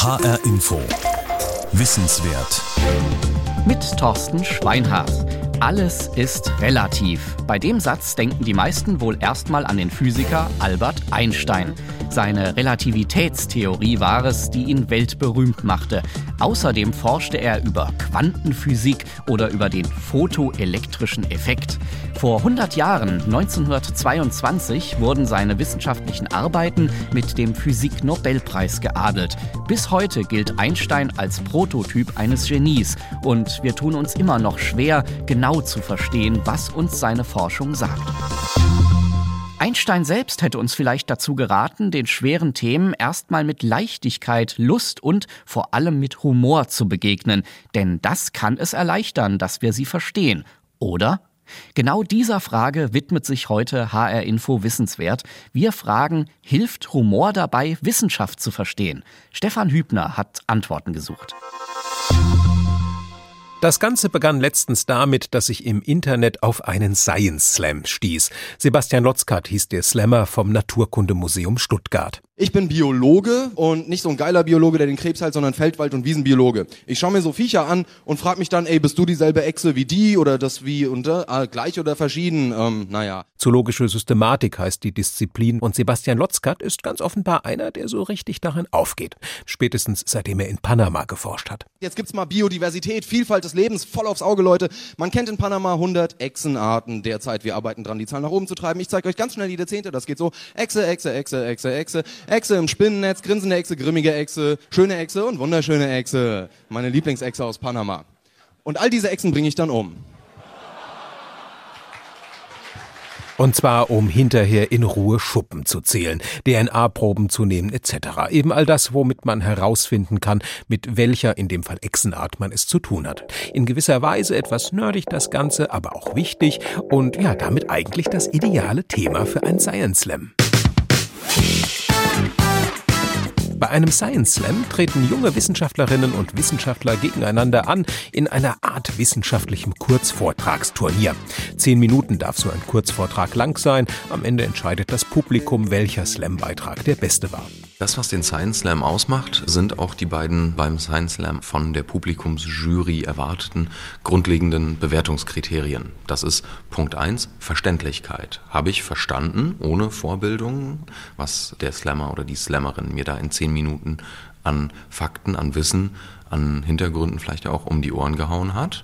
HR Info. Wissenswert. Mit Thorsten Schweinhardt. Alles ist relativ. Bei dem Satz denken die meisten wohl erstmal an den Physiker Albert Einstein. Seine Relativitätstheorie war es, die ihn weltberühmt machte. Außerdem forschte er über Quantenphysik oder über den photoelektrischen Effekt. Vor 100 Jahren, 1922, wurden seine wissenschaftlichen Arbeiten mit dem Physik-Nobelpreis geadelt. Bis heute gilt Einstein als Prototyp eines Genies und wir tun uns immer noch schwer, genau zu verstehen, was uns seine Forschung sagt. Einstein selbst hätte uns vielleicht dazu geraten, den schweren Themen erstmal mit Leichtigkeit, Lust und vor allem mit Humor zu begegnen, denn das kann es erleichtern, dass wir sie verstehen, oder? Genau dieser Frage widmet sich heute HR Info Wissenswert. Wir fragen, hilft Humor dabei, Wissenschaft zu verstehen? Stefan Hübner hat Antworten gesucht. Das Ganze begann letztens damit, dass ich im Internet auf einen Science Slam stieß. Sebastian Lotzkat hieß der Slammer vom Naturkundemuseum Stuttgart. Ich bin Biologe und nicht so ein geiler Biologe, der den Krebs heilt, sondern Feldwald- und Wiesenbiologe. Ich schaue mir so Viecher an und frage mich dann, ey, bist du dieselbe Echse wie die oder das wie und äh, gleich oder verschieden? Ähm, naja. Zoologische Systematik heißt die Disziplin und Sebastian Lotzkat ist ganz offenbar einer, der so richtig darin aufgeht. Spätestens seitdem er in Panama geforscht hat. Jetzt gibt's mal Biodiversität, Vielfalt des Lebens, voll aufs Auge, Leute. Man kennt in Panama 100 Echsenarten derzeit. Wir arbeiten dran, die Zahl nach oben zu treiben. Ich zeige euch ganz schnell die Jahrzehnte. Das geht so. Echse, Echse, Echse, Echse, Echse. Echse im Spinnennetz, grinsende Echse, grimmige Echse, schöne Echse und wunderschöne Echse. Meine Lieblingsechse aus Panama. Und all diese Echsen bringe ich dann um. Und zwar, um hinterher in Ruhe Schuppen zu zählen, DNA-Proben zu nehmen etc. Eben all das, womit man herausfinden kann, mit welcher, in dem Fall Echsenart, man es zu tun hat. In gewisser Weise etwas nerdig das Ganze, aber auch wichtig und ja, damit eigentlich das ideale Thema für ein Science Slam. Bei einem Science Slam treten junge Wissenschaftlerinnen und Wissenschaftler gegeneinander an in einer Art wissenschaftlichem Kurzvortragsturnier. Zehn Minuten darf so ein Kurzvortrag lang sein. Am Ende entscheidet das Publikum, welcher Slam-Beitrag der beste war. Das, was den Science Slam ausmacht, sind auch die beiden beim Science Slam von der Publikumsjury erwarteten grundlegenden Bewertungskriterien. Das ist Punkt eins Verständlichkeit. Habe ich verstanden, ohne Vorbildung, was der Slammer oder die Slammerin mir da in zehn Minuten an Fakten, an Wissen, an Hintergründen vielleicht auch um die Ohren gehauen hat?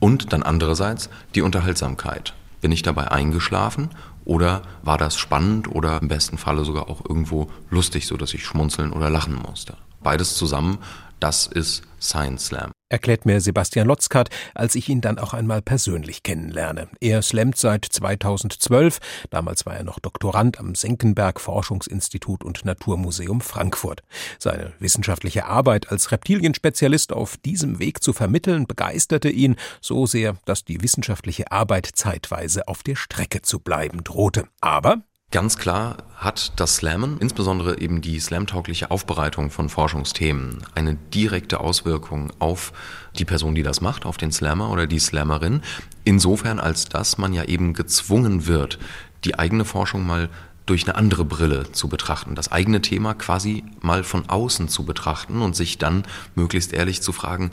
Und dann andererseits die Unterhaltsamkeit. Bin ich dabei eingeschlafen oder war das spannend oder im besten Falle sogar auch irgendwo lustig, so dass ich schmunzeln oder lachen musste? Beides zusammen, das ist Science Slam erklärt mir Sebastian Lotzkat, als ich ihn dann auch einmal persönlich kennenlerne. Er slammt seit 2012, damals war er noch Doktorand am Senckenberg Forschungsinstitut und Naturmuseum Frankfurt. Seine wissenschaftliche Arbeit als Reptilienspezialist auf diesem Weg zu vermitteln, begeisterte ihn so sehr, dass die wissenschaftliche Arbeit zeitweise auf der Strecke zu bleiben drohte. Aber Ganz klar hat das Slammen, insbesondere eben die slamtaugliche Aufbereitung von Forschungsthemen, eine direkte Auswirkung auf die Person, die das macht, auf den Slammer oder die Slammerin. Insofern, als dass man ja eben gezwungen wird, die eigene Forschung mal durch eine andere Brille zu betrachten, das eigene Thema quasi mal von außen zu betrachten und sich dann möglichst ehrlich zu fragen,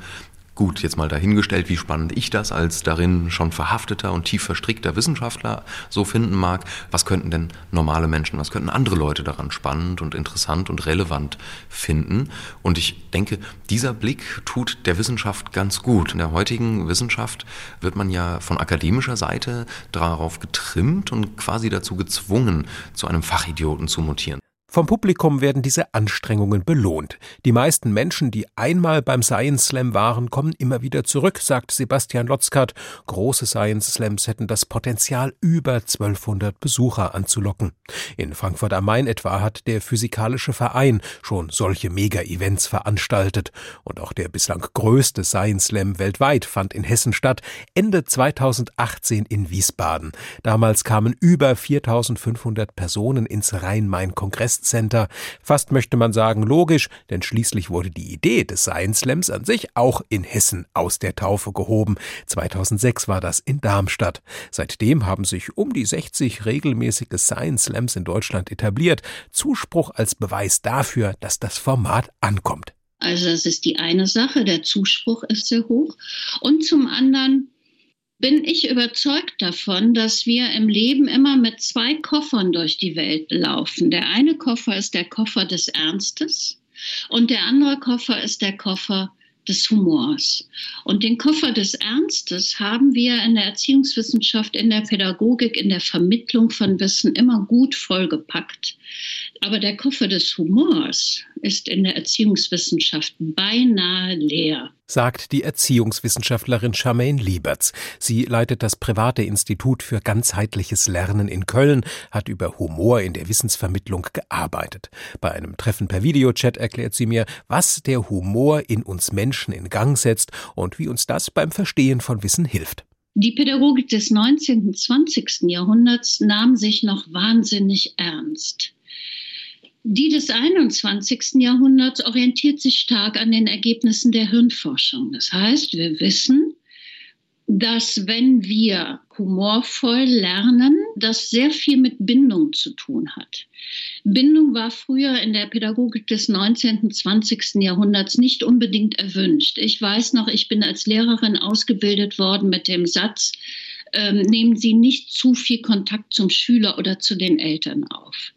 Gut, jetzt mal dahingestellt, wie spannend ich das als darin schon verhafteter und tief verstrickter Wissenschaftler so finden mag. Was könnten denn normale Menschen, was könnten andere Leute daran spannend und interessant und relevant finden? Und ich denke, dieser Blick tut der Wissenschaft ganz gut. In der heutigen Wissenschaft wird man ja von akademischer Seite darauf getrimmt und quasi dazu gezwungen, zu einem Fachidioten zu mutieren. Vom Publikum werden diese Anstrengungen belohnt. Die meisten Menschen, die einmal beim Science Slam waren, kommen immer wieder zurück, sagt Sebastian Lotzkat. Große Science Slams hätten das Potenzial, über 1200 Besucher anzulocken. In Frankfurt am Main etwa hat der Physikalische Verein schon solche Mega-Events veranstaltet. Und auch der bislang größte Science Slam weltweit fand in Hessen statt, Ende 2018 in Wiesbaden. Damals kamen über 4500 Personen ins Rhein-Main-Kongress Center. Fast möchte man sagen logisch, denn schließlich wurde die Idee des Science Slams an sich auch in Hessen aus der Taufe gehoben. 2006 war das in Darmstadt. Seitdem haben sich um die 60 regelmäßige Science Slams in Deutschland etabliert. Zuspruch als Beweis dafür, dass das Format ankommt. Also das ist die eine Sache, der Zuspruch ist sehr hoch. Und zum anderen bin ich überzeugt davon, dass wir im Leben immer mit zwei Koffern durch die Welt laufen. Der eine Koffer ist der Koffer des Ernstes und der andere Koffer ist der Koffer des Humors. Und den Koffer des Ernstes haben wir in der Erziehungswissenschaft, in der Pädagogik, in der Vermittlung von Wissen immer gut vollgepackt. Aber der Koffer des Humors ist in der Erziehungswissenschaft beinahe leer. Sagt die Erziehungswissenschaftlerin Charmaine Lieberts. Sie leitet das private Institut für ganzheitliches Lernen in Köln, hat über Humor in der Wissensvermittlung gearbeitet. Bei einem Treffen per Videochat erklärt sie mir, was der Humor in uns Menschen in Gang setzt und wie uns das beim Verstehen von Wissen hilft. Die Pädagogik des 19. und 20. Jahrhunderts nahm sich noch wahnsinnig ernst. Die des 21. Jahrhunderts orientiert sich stark an den Ergebnissen der Hirnforschung. Das heißt, wir wissen, dass wenn wir humorvoll lernen, das sehr viel mit Bindung zu tun hat. Bindung war früher in der Pädagogik des 19. und 20. Jahrhunderts nicht unbedingt erwünscht. Ich weiß noch, ich bin als Lehrerin ausgebildet worden mit dem Satz, ähm, nehmen Sie nicht zu viel Kontakt zum Schüler oder zu den Eltern auf.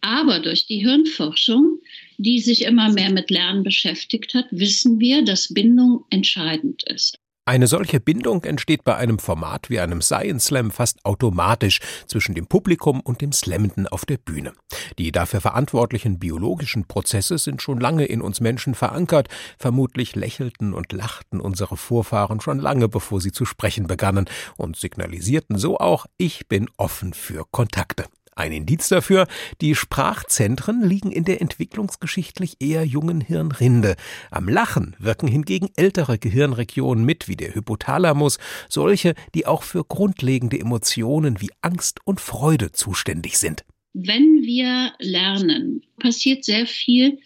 Aber durch die Hirnforschung, die sich immer mehr mit Lernen beschäftigt hat, wissen wir, dass Bindung entscheidend ist. Eine solche Bindung entsteht bei einem Format wie einem Science Slam fast automatisch zwischen dem Publikum und dem Slammenden auf der Bühne. Die dafür verantwortlichen biologischen Prozesse sind schon lange in uns Menschen verankert. Vermutlich lächelten und lachten unsere Vorfahren schon lange, bevor sie zu sprechen begannen und signalisierten so auch, ich bin offen für Kontakte. Ein Indiz dafür, die Sprachzentren liegen in der entwicklungsgeschichtlich eher jungen Hirnrinde. Am Lachen wirken hingegen ältere Gehirnregionen mit, wie der Hypothalamus, solche, die auch für grundlegende Emotionen wie Angst und Freude zuständig sind. Wenn wir lernen, passiert sehr viel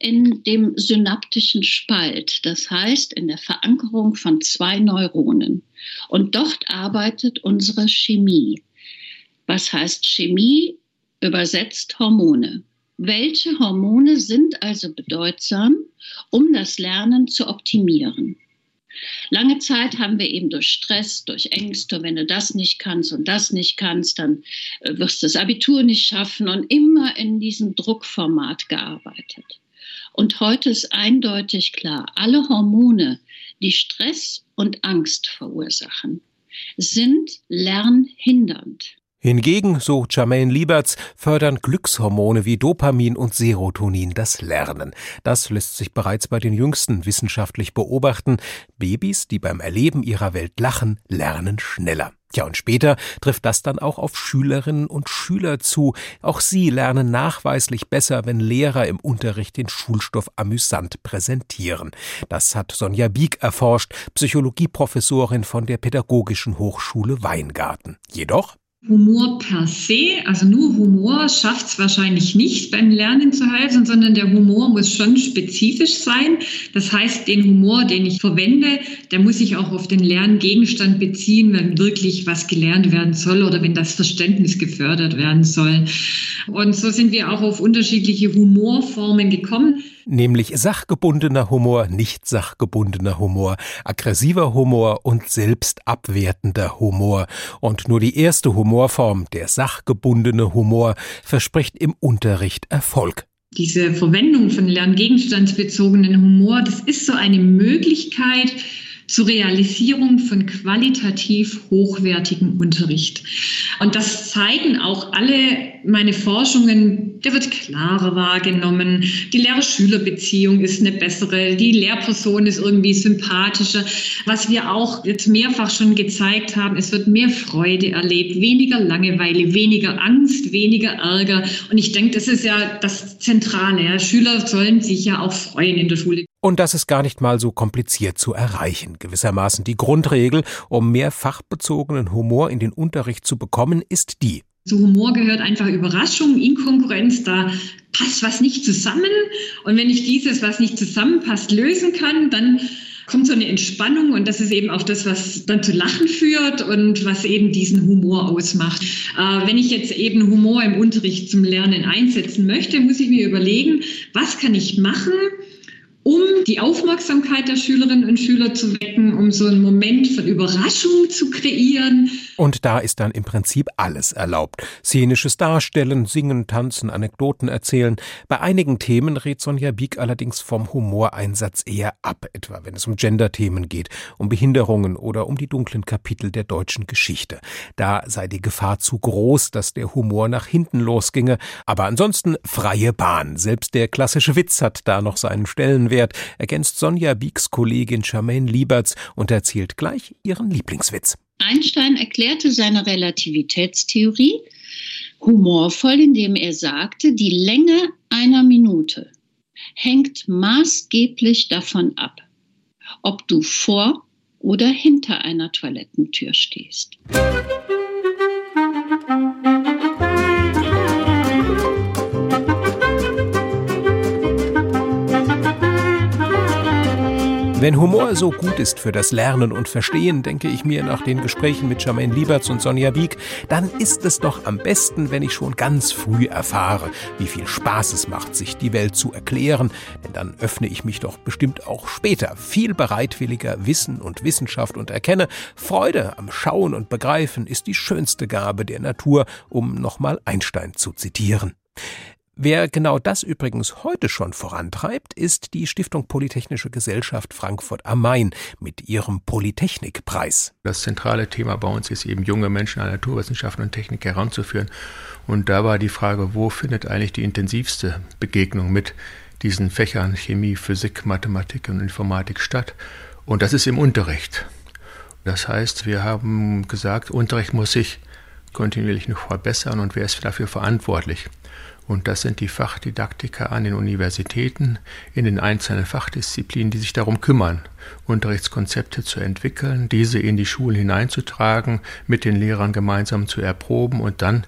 in dem synaptischen Spalt, das heißt in der Verankerung von zwei Neuronen. Und dort arbeitet unsere Chemie. Was heißt Chemie? Übersetzt Hormone. Welche Hormone sind also bedeutsam, um das Lernen zu optimieren? Lange Zeit haben wir eben durch Stress, durch Ängste, wenn du das nicht kannst und das nicht kannst, dann äh, wirst du das Abitur nicht schaffen und immer in diesem Druckformat gearbeitet. Und heute ist eindeutig klar, alle Hormone, die Stress und Angst verursachen, sind lernhindernd. Hingegen, so Jermaine Lieberts, fördern Glückshormone wie Dopamin und Serotonin das Lernen. Das lässt sich bereits bei den Jüngsten wissenschaftlich beobachten. Babys, die beim Erleben ihrer Welt lachen, lernen schneller. Ja, und später trifft das dann auch auf Schülerinnen und Schüler zu. Auch sie lernen nachweislich besser, wenn Lehrer im Unterricht den Schulstoff amüsant präsentieren. Das hat Sonja Bieg erforscht, Psychologieprofessorin von der Pädagogischen Hochschule Weingarten. Jedoch Humor per se, also nur Humor schafft es wahrscheinlich nicht beim Lernen zu helfen, sondern der Humor muss schon spezifisch sein. Das heißt, den Humor, den ich verwende, der muss sich auch auf den Lerngegenstand beziehen, wenn wirklich was gelernt werden soll oder wenn das Verständnis gefördert werden soll. Und so sind wir auch auf unterschiedliche Humorformen gekommen nämlich sachgebundener Humor, nicht sachgebundener Humor, aggressiver Humor und selbstabwertender Humor. Und nur die erste Humorform, der sachgebundene Humor, verspricht im Unterricht Erfolg. Diese Verwendung von lerngegenstandsbezogenen Humor, das ist so eine Möglichkeit, zur Realisierung von qualitativ hochwertigem Unterricht. Und das zeigen auch alle meine Forschungen. Der wird klarer wahrgenommen. Die Lehrer-Schüler-Beziehung ist eine bessere. Die Lehrperson ist irgendwie sympathischer. Was wir auch jetzt mehrfach schon gezeigt haben, es wird mehr Freude erlebt, weniger Langeweile, weniger Angst, weniger Ärger. Und ich denke, das ist ja das Zentrale. Schüler sollen sich ja auch freuen in der Schule. Und das ist gar nicht mal so kompliziert zu erreichen. Gewissermaßen die Grundregel, um mehr fachbezogenen Humor in den Unterricht zu bekommen, ist die. Zu Humor gehört einfach Überraschung, Inkonkurrenz, da passt was nicht zusammen. Und wenn ich dieses, was nicht zusammenpasst, lösen kann, dann kommt so eine Entspannung und das ist eben auch das, was dann zu Lachen führt und was eben diesen Humor ausmacht. Äh, wenn ich jetzt eben Humor im Unterricht zum Lernen einsetzen möchte, muss ich mir überlegen, was kann ich machen, um die Aufmerksamkeit der Schülerinnen und Schüler zu wecken, um so einen Moment von Überraschung zu kreieren. Und da ist dann im Prinzip alles erlaubt. Szenisches Darstellen, Singen, Tanzen, Anekdoten erzählen. Bei einigen Themen rät Sonja Bieg allerdings vom Humoreinsatz eher ab, etwa wenn es um Gender-Themen geht, um Behinderungen oder um die dunklen Kapitel der deutschen Geschichte. Da sei die Gefahr zu groß, dass der Humor nach hinten losginge. Aber ansonsten freie Bahn. Selbst der klassische Witz hat da noch seinen Stellenwert Mehrwert, ergänzt Sonja Biegs Kollegin Charmaine Lieberts und erzählt gleich ihren Lieblingswitz. Einstein erklärte seine Relativitätstheorie humorvoll, indem er sagte, die Länge einer Minute hängt maßgeblich davon ab, ob du vor oder hinter einer Toilettentür stehst. Wenn Humor so gut ist für das Lernen und Verstehen, denke ich mir nach den Gesprächen mit Jermaine Lieberts und Sonja Bieg, dann ist es doch am besten, wenn ich schon ganz früh erfahre, wie viel Spaß es macht, sich die Welt zu erklären, denn dann öffne ich mich doch bestimmt auch später viel bereitwilliger Wissen und Wissenschaft und erkenne, Freude am Schauen und Begreifen ist die schönste Gabe der Natur, um nochmal Einstein zu zitieren. Wer genau das übrigens heute schon vorantreibt, ist die Stiftung Polytechnische Gesellschaft Frankfurt am Main mit ihrem Polytechnikpreis. Das zentrale Thema bei uns ist eben, junge Menschen an Naturwissenschaften und Technik heranzuführen. Und da war die Frage, wo findet eigentlich die intensivste Begegnung mit diesen Fächern Chemie, Physik, Mathematik und Informatik statt? Und das ist im Unterricht. Das heißt, wir haben gesagt, Unterricht muss sich kontinuierlich noch verbessern und wer ist dafür verantwortlich? Und das sind die Fachdidaktiker an den Universitäten in den einzelnen Fachdisziplinen, die sich darum kümmern, Unterrichtskonzepte zu entwickeln, diese in die Schulen hineinzutragen, mit den Lehrern gemeinsam zu erproben und dann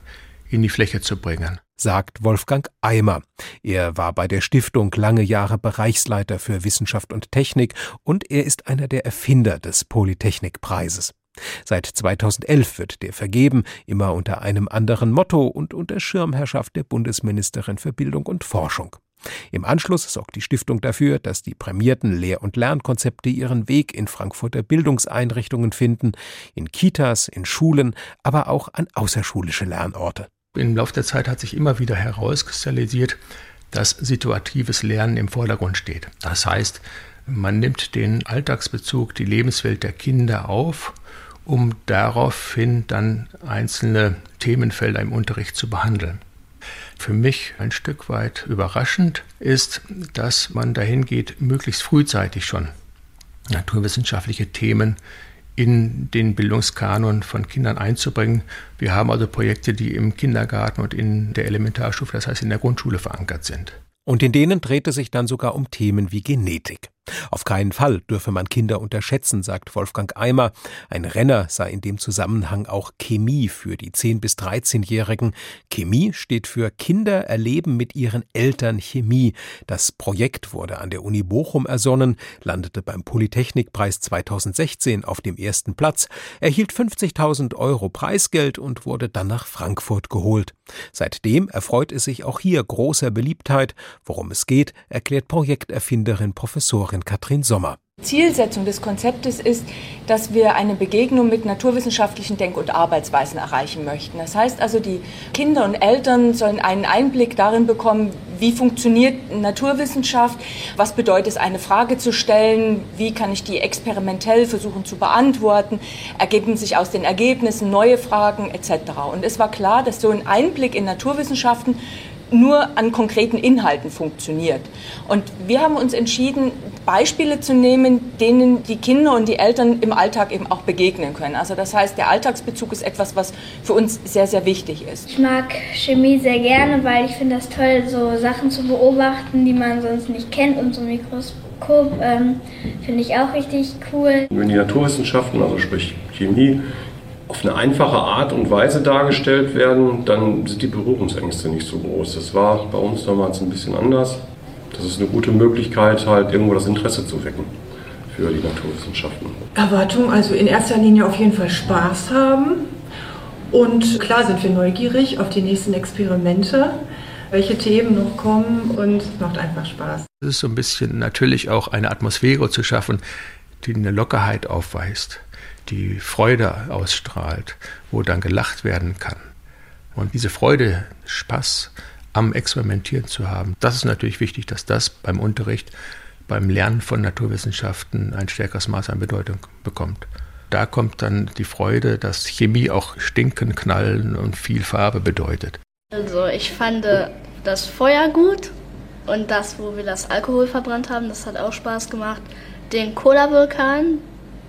in die Fläche zu bringen sagt Wolfgang Eimer. Er war bei der Stiftung lange Jahre Bereichsleiter für Wissenschaft und Technik und er ist einer der Erfinder des Polytechnikpreises. Seit 2011 wird der vergeben, immer unter einem anderen Motto und unter Schirmherrschaft der Bundesministerin für Bildung und Forschung. Im Anschluss sorgt die Stiftung dafür, dass die prämierten Lehr- und Lernkonzepte ihren Weg in Frankfurter Bildungseinrichtungen finden, in Kitas, in Schulen, aber auch an außerschulische Lernorte. Im Laufe der Zeit hat sich immer wieder herauskristallisiert, dass situatives Lernen im Vordergrund steht. Das heißt, man nimmt den Alltagsbezug, die Lebenswelt der Kinder auf um daraufhin dann einzelne Themenfelder im Unterricht zu behandeln. Für mich ein Stück weit überraschend ist, dass man dahin geht, möglichst frühzeitig schon naturwissenschaftliche Themen in den Bildungskanon von Kindern einzubringen. Wir haben also Projekte, die im Kindergarten und in der Elementarstufe, das heißt in der Grundschule verankert sind. Und in denen dreht es sich dann sogar um Themen wie Genetik. Auf keinen Fall dürfe man Kinder unterschätzen, sagt Wolfgang Eimer. Ein Renner sei in dem Zusammenhang auch Chemie für die 10- bis 13-Jährigen. Chemie steht für Kinder erleben mit ihren Eltern Chemie. Das Projekt wurde an der Uni Bochum ersonnen, landete beim Polytechnikpreis 2016 auf dem ersten Platz, erhielt 50.000 Euro Preisgeld und wurde dann nach Frankfurt geholt. Seitdem erfreut es sich auch hier großer Beliebtheit. Worum es geht, erklärt Projekterfinderin Professorin Katrin Sommer. Zielsetzung des Konzeptes ist, dass wir eine Begegnung mit naturwissenschaftlichen Denk- und Arbeitsweisen erreichen möchten. Das heißt also, die Kinder und Eltern sollen einen Einblick darin bekommen, wie funktioniert Naturwissenschaft, was bedeutet es, eine Frage zu stellen, wie kann ich die experimentell versuchen zu beantworten, ergeben sich aus den Ergebnissen neue Fragen etc. Und es war klar, dass so ein Einblick in Naturwissenschaften nur an konkreten Inhalten funktioniert. Und wir haben uns entschieden, Beispiele zu nehmen, denen die Kinder und die Eltern im Alltag eben auch begegnen können. Also das heißt, der Alltagsbezug ist etwas, was für uns sehr, sehr wichtig ist. Ich mag Chemie sehr gerne, weil ich finde das toll, so Sachen zu beobachten, die man sonst nicht kennt und so Mikroskop ähm, finde ich auch richtig cool. Wenn die Naturwissenschaften, also sprich Chemie, auf eine einfache Art und Weise dargestellt werden, dann sind die Berührungsängste nicht so groß. Das war bei uns damals ein bisschen anders. Das ist eine gute Möglichkeit, halt irgendwo das Interesse zu wecken für die Naturwissenschaften. Erwartung, also in erster Linie auf jeden Fall Spaß haben. Und klar sind wir neugierig auf die nächsten Experimente. welche Themen noch kommen und es macht einfach Spaß. Es ist so ein bisschen natürlich auch eine Atmosphäre zu schaffen, die eine Lockerheit aufweist, die Freude ausstrahlt, wo dann gelacht werden kann. Und diese Freude, Spaß am Experimentieren zu haben, das ist natürlich wichtig, dass das beim Unterricht, beim Lernen von Naturwissenschaften ein stärkeres Maß an Bedeutung bekommt. Da kommt dann die Freude, dass Chemie auch Stinken, Knallen und viel Farbe bedeutet. Also ich fand das Feuer gut und das, wo wir das Alkohol verbrannt haben, das hat auch Spaß gemacht. Den Cola-Vulkan,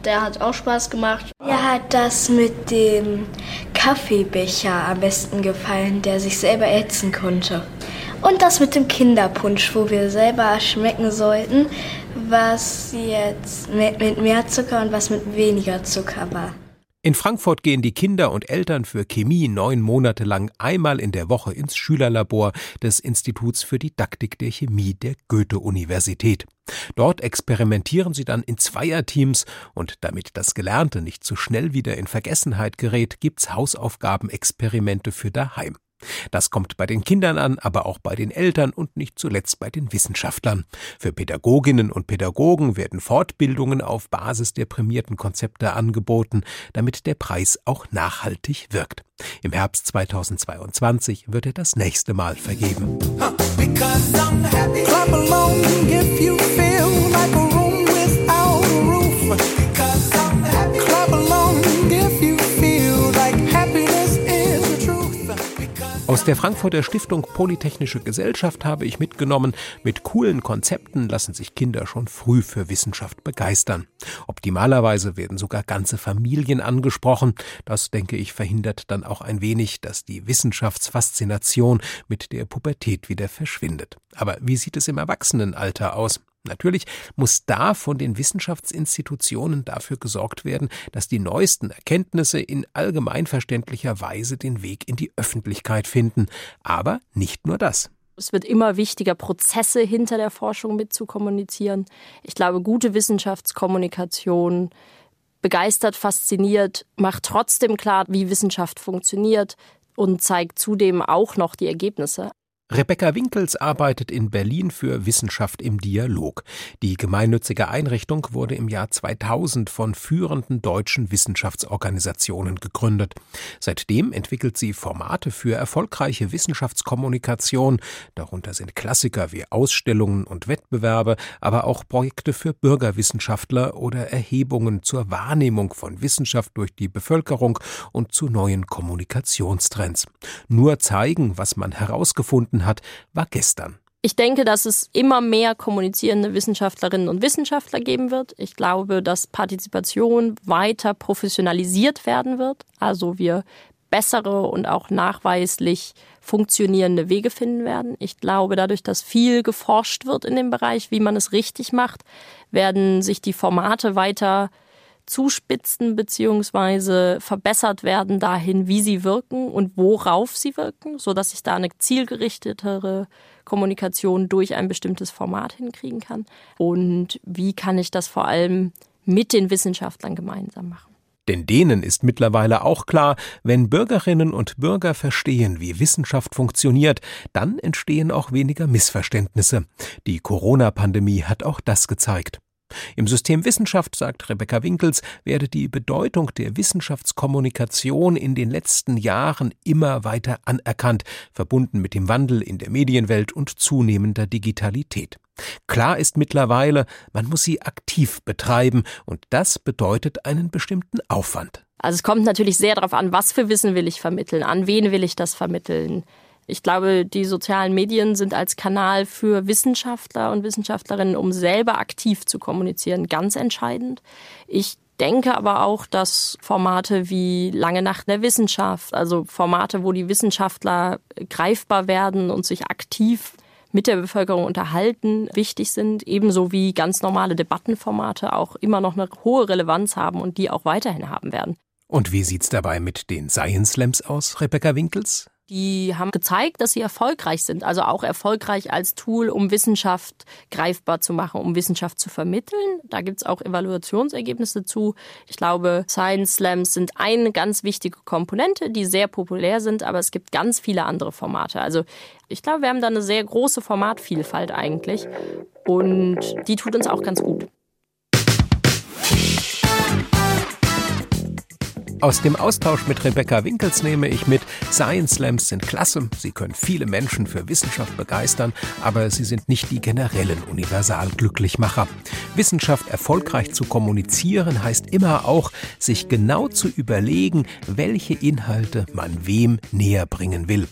der hat auch Spaß gemacht. Mir hat das mit dem Kaffeebecher am besten gefallen, der sich selber ätzen konnte. Und das mit dem Kinderpunsch, wo wir selber schmecken sollten, was jetzt mit, mit mehr Zucker und was mit weniger Zucker war. In Frankfurt gehen die Kinder und Eltern für Chemie neun Monate lang einmal in der Woche ins Schülerlabor des Instituts für Didaktik der Chemie der Goethe-Universität. Dort experimentieren sie dann in Zweierteams und damit das Gelernte nicht zu schnell wieder in Vergessenheit gerät, gibt's Hausaufgabenexperimente für daheim. Das kommt bei den Kindern an, aber auch bei den Eltern und nicht zuletzt bei den Wissenschaftlern. Für Pädagoginnen und Pädagogen werden Fortbildungen auf Basis der prämierten Konzepte angeboten, damit der Preis auch nachhaltig wirkt. Im Herbst 2022 wird er das nächste Mal vergeben. Huh, Aus der Frankfurter Stiftung Polytechnische Gesellschaft habe ich mitgenommen, mit coolen Konzepten lassen sich Kinder schon früh für Wissenschaft begeistern. Optimalerweise werden sogar ganze Familien angesprochen. Das, denke ich, verhindert dann auch ein wenig, dass die Wissenschaftsfaszination mit der Pubertät wieder verschwindet. Aber wie sieht es im Erwachsenenalter aus? Natürlich muss da von den Wissenschaftsinstitutionen dafür gesorgt werden, dass die neuesten Erkenntnisse in allgemeinverständlicher Weise den Weg in die Öffentlichkeit finden. Aber nicht nur das. Es wird immer wichtiger, Prozesse hinter der Forschung mitzukommunizieren. Ich glaube, gute Wissenschaftskommunikation begeistert, fasziniert, macht trotzdem klar, wie Wissenschaft funktioniert und zeigt zudem auch noch die Ergebnisse. Rebecca Winkels arbeitet in Berlin für Wissenschaft im Dialog. Die gemeinnützige Einrichtung wurde im Jahr 2000 von führenden deutschen Wissenschaftsorganisationen gegründet. Seitdem entwickelt sie Formate für erfolgreiche Wissenschaftskommunikation. Darunter sind Klassiker wie Ausstellungen und Wettbewerbe, aber auch Projekte für Bürgerwissenschaftler oder Erhebungen zur Wahrnehmung von Wissenschaft durch die Bevölkerung und zu neuen Kommunikationstrends. Nur zeigen, was man herausgefunden gefunden hat, war gestern. Ich denke, dass es immer mehr kommunizierende Wissenschaftlerinnen und Wissenschaftler geben wird. Ich glaube, dass Partizipation weiter professionalisiert werden wird. Also wir bessere und auch nachweislich funktionierende Wege finden werden. Ich glaube, dadurch, dass viel geforscht wird in dem Bereich, wie man es richtig macht, werden sich die Formate weiter zuspitzen bzw. verbessert werden dahin, wie sie wirken und worauf sie wirken, sodass ich da eine zielgerichtetere Kommunikation durch ein bestimmtes Format hinkriegen kann. Und wie kann ich das vor allem mit den Wissenschaftlern gemeinsam machen? Denn denen ist mittlerweile auch klar, wenn Bürgerinnen und Bürger verstehen, wie Wissenschaft funktioniert, dann entstehen auch weniger Missverständnisse. Die Corona-Pandemie hat auch das gezeigt. Im System Wissenschaft, sagt Rebecca Winkels, werde die Bedeutung der Wissenschaftskommunikation in den letzten Jahren immer weiter anerkannt, verbunden mit dem Wandel in der Medienwelt und zunehmender Digitalität. Klar ist mittlerweile, man muss sie aktiv betreiben, und das bedeutet einen bestimmten Aufwand. Also es kommt natürlich sehr darauf an, was für Wissen will ich vermitteln, an wen will ich das vermitteln, ich glaube, die sozialen Medien sind als Kanal für Wissenschaftler und Wissenschaftlerinnen, um selber aktiv zu kommunizieren, ganz entscheidend. Ich denke aber auch, dass Formate wie Lange Nacht der Wissenschaft, also Formate, wo die Wissenschaftler greifbar werden und sich aktiv mit der Bevölkerung unterhalten, wichtig sind, ebenso wie ganz normale Debattenformate auch immer noch eine hohe Relevanz haben und die auch weiterhin haben werden. Und wie sieht's dabei mit den Science Slams aus, Rebecca Winkels? Die haben gezeigt, dass sie erfolgreich sind. Also auch erfolgreich als Tool, um Wissenschaft greifbar zu machen, um Wissenschaft zu vermitteln. Da gibt es auch Evaluationsergebnisse zu. Ich glaube, Science Slams sind eine ganz wichtige Komponente, die sehr populär sind, aber es gibt ganz viele andere Formate. Also ich glaube, wir haben da eine sehr große Formatvielfalt eigentlich und die tut uns auch ganz gut. Aus dem Austausch mit Rebecca Winkels nehme ich mit, Science Slams sind klasse, sie können viele Menschen für Wissenschaft begeistern, aber sie sind nicht die generellen Universalglücklichmacher. Wissenschaft erfolgreich zu kommunizieren heißt immer auch, sich genau zu überlegen, welche Inhalte man wem näher bringen will.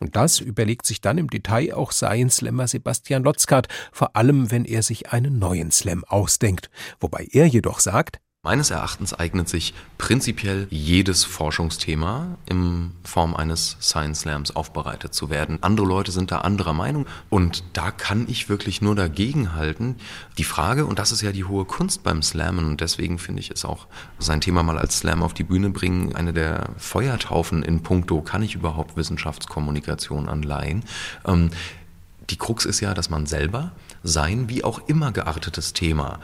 Und das überlegt sich dann im Detail auch Science Slammer Sebastian Lotzkart, vor allem wenn er sich einen neuen Slam ausdenkt. Wobei er jedoch sagt, Meines Erachtens eignet sich prinzipiell jedes Forschungsthema in Form eines Science Slams aufbereitet zu werden. Andere Leute sind da anderer Meinung und da kann ich wirklich nur dagegen halten. Die Frage, und das ist ja die hohe Kunst beim Slammen und deswegen finde ich es auch sein Thema mal als Slam auf die Bühne bringen, eine der Feuertaufen in puncto, kann ich überhaupt Wissenschaftskommunikation anleihen? Ähm, die Krux ist ja, dass man selber sein wie auch immer geartetes Thema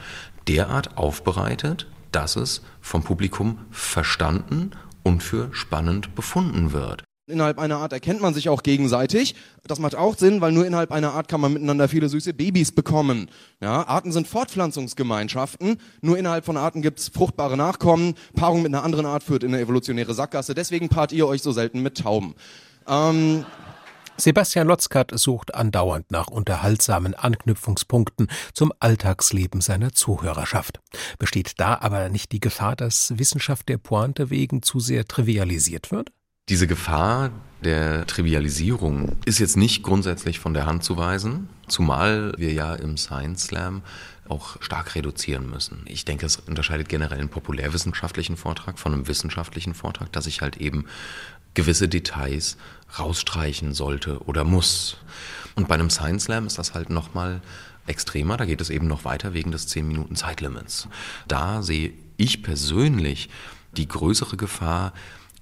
derart aufbereitet, dass es vom Publikum verstanden und für spannend befunden wird. Innerhalb einer Art erkennt man sich auch gegenseitig. Das macht auch Sinn, weil nur innerhalb einer Art kann man miteinander viele süße Babys bekommen. Ja, Arten sind Fortpflanzungsgemeinschaften. Nur innerhalb von Arten gibt es fruchtbare Nachkommen. Paarung mit einer anderen Art führt in eine evolutionäre Sackgasse. Deswegen paart ihr euch so selten mit Tauben. Ähm, Sebastian Lotzkat sucht andauernd nach unterhaltsamen Anknüpfungspunkten zum Alltagsleben seiner Zuhörerschaft. Besteht da aber nicht die Gefahr, dass Wissenschaft der Pointe wegen zu sehr trivialisiert wird? Diese Gefahr der Trivialisierung ist jetzt nicht grundsätzlich von der Hand zu weisen, zumal wir ja im Science Slam auch stark reduzieren müssen. Ich denke, es unterscheidet generell einen populärwissenschaftlichen Vortrag von einem wissenschaftlichen Vortrag, dass ich halt eben gewisse Details rausstreichen sollte oder muss. Und bei einem Science Slam ist das halt nochmal extremer, da geht es eben noch weiter wegen des 10 Minuten Zeitlimits. Da sehe ich persönlich die größere Gefahr,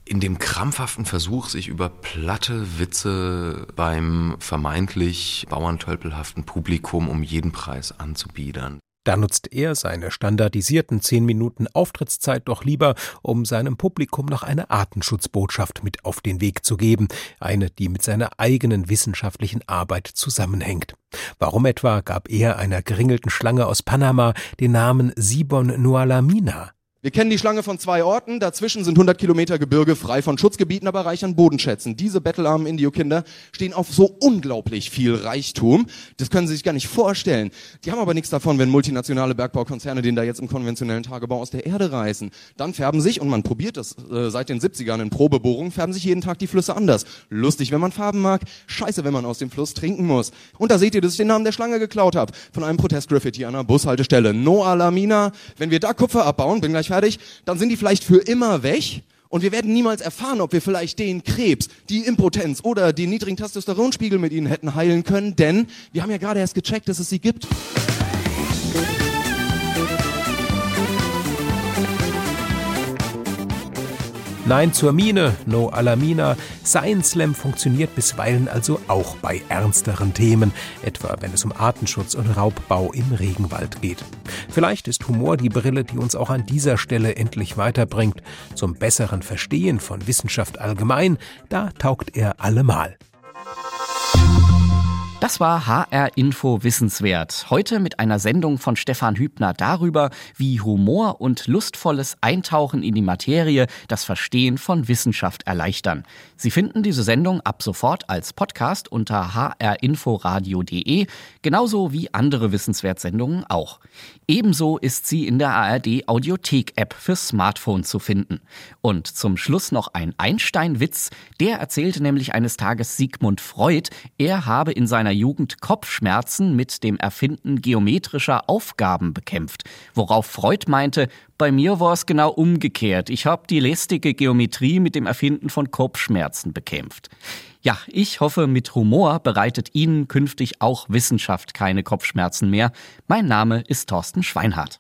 in dem krampfhaften Versuch, sich über platte Witze beim vermeintlich bauerntölpelhaften Publikum um jeden Preis anzubiedern. Da nutzt er seine standardisierten zehn Minuten Auftrittszeit doch lieber, um seinem Publikum noch eine Artenschutzbotschaft mit auf den Weg zu geben, eine, die mit seiner eigenen wissenschaftlichen Arbeit zusammenhängt. Warum etwa gab er einer geringelten Schlange aus Panama den Namen Sibon Nualamina? Wir kennen die Schlange von zwei Orten. Dazwischen sind 100 Kilometer Gebirge frei von Schutzgebieten, aber reich an Bodenschätzen. Diese bettelarmen Indio-Kinder stehen auf so unglaublich viel Reichtum. Das können Sie sich gar nicht vorstellen. Die haben aber nichts davon, wenn multinationale Bergbaukonzerne den da jetzt im konventionellen Tagebau aus der Erde reißen. Dann färben sich, und man probiert das äh, seit den 70ern in Probebohrungen, färben sich jeden Tag die Flüsse anders. Lustig, wenn man Farben mag. Scheiße, wenn man aus dem Fluss trinken muss. Und da seht ihr, dass ich den Namen der Schlange geklaut habe. Von einem Protestgraffiti an einer Bushaltestelle. No Alamina. Wenn wir da Kupfer abbauen, bin gleich fertig, dann sind die vielleicht für immer weg. Und wir werden niemals erfahren, ob wir vielleicht den Krebs, die Impotenz oder den niedrigen Testosteronspiegel mit ihnen hätten heilen können, denn wir haben ja gerade erst gecheckt, dass es sie gibt. Nein zur Mine, no Alamina. Science Slam funktioniert bisweilen also auch bei ernsteren Themen, etwa wenn es um Artenschutz und Raubbau im Regenwald geht. Vielleicht ist Humor die Brille, die uns auch an dieser Stelle endlich weiterbringt. Zum besseren Verstehen von Wissenschaft allgemein, da taugt er allemal. Das war HR Info Wissenswert. Heute mit einer Sendung von Stefan Hübner darüber, wie Humor und lustvolles Eintauchen in die Materie das Verstehen von Wissenschaft erleichtern. Sie finden diese Sendung ab sofort als Podcast unter hrinforadio.de, genauso wie andere Wissenswertsendungen auch. Ebenso ist sie in der ARD Audiothek App für Smartphone zu finden. Und zum Schluss noch ein Einstein-Witz. Der erzählte nämlich eines Tages Sigmund Freud, er habe in seiner Jugend Kopfschmerzen mit dem Erfinden geometrischer Aufgaben bekämpft. Worauf Freud meinte, bei mir war es genau umgekehrt. Ich habe die lästige Geometrie mit dem Erfinden von Kopfschmerzen bekämpft. Ja, ich hoffe, mit Humor bereitet Ihnen künftig auch Wissenschaft keine Kopfschmerzen mehr. Mein Name ist Thorsten Schweinhardt.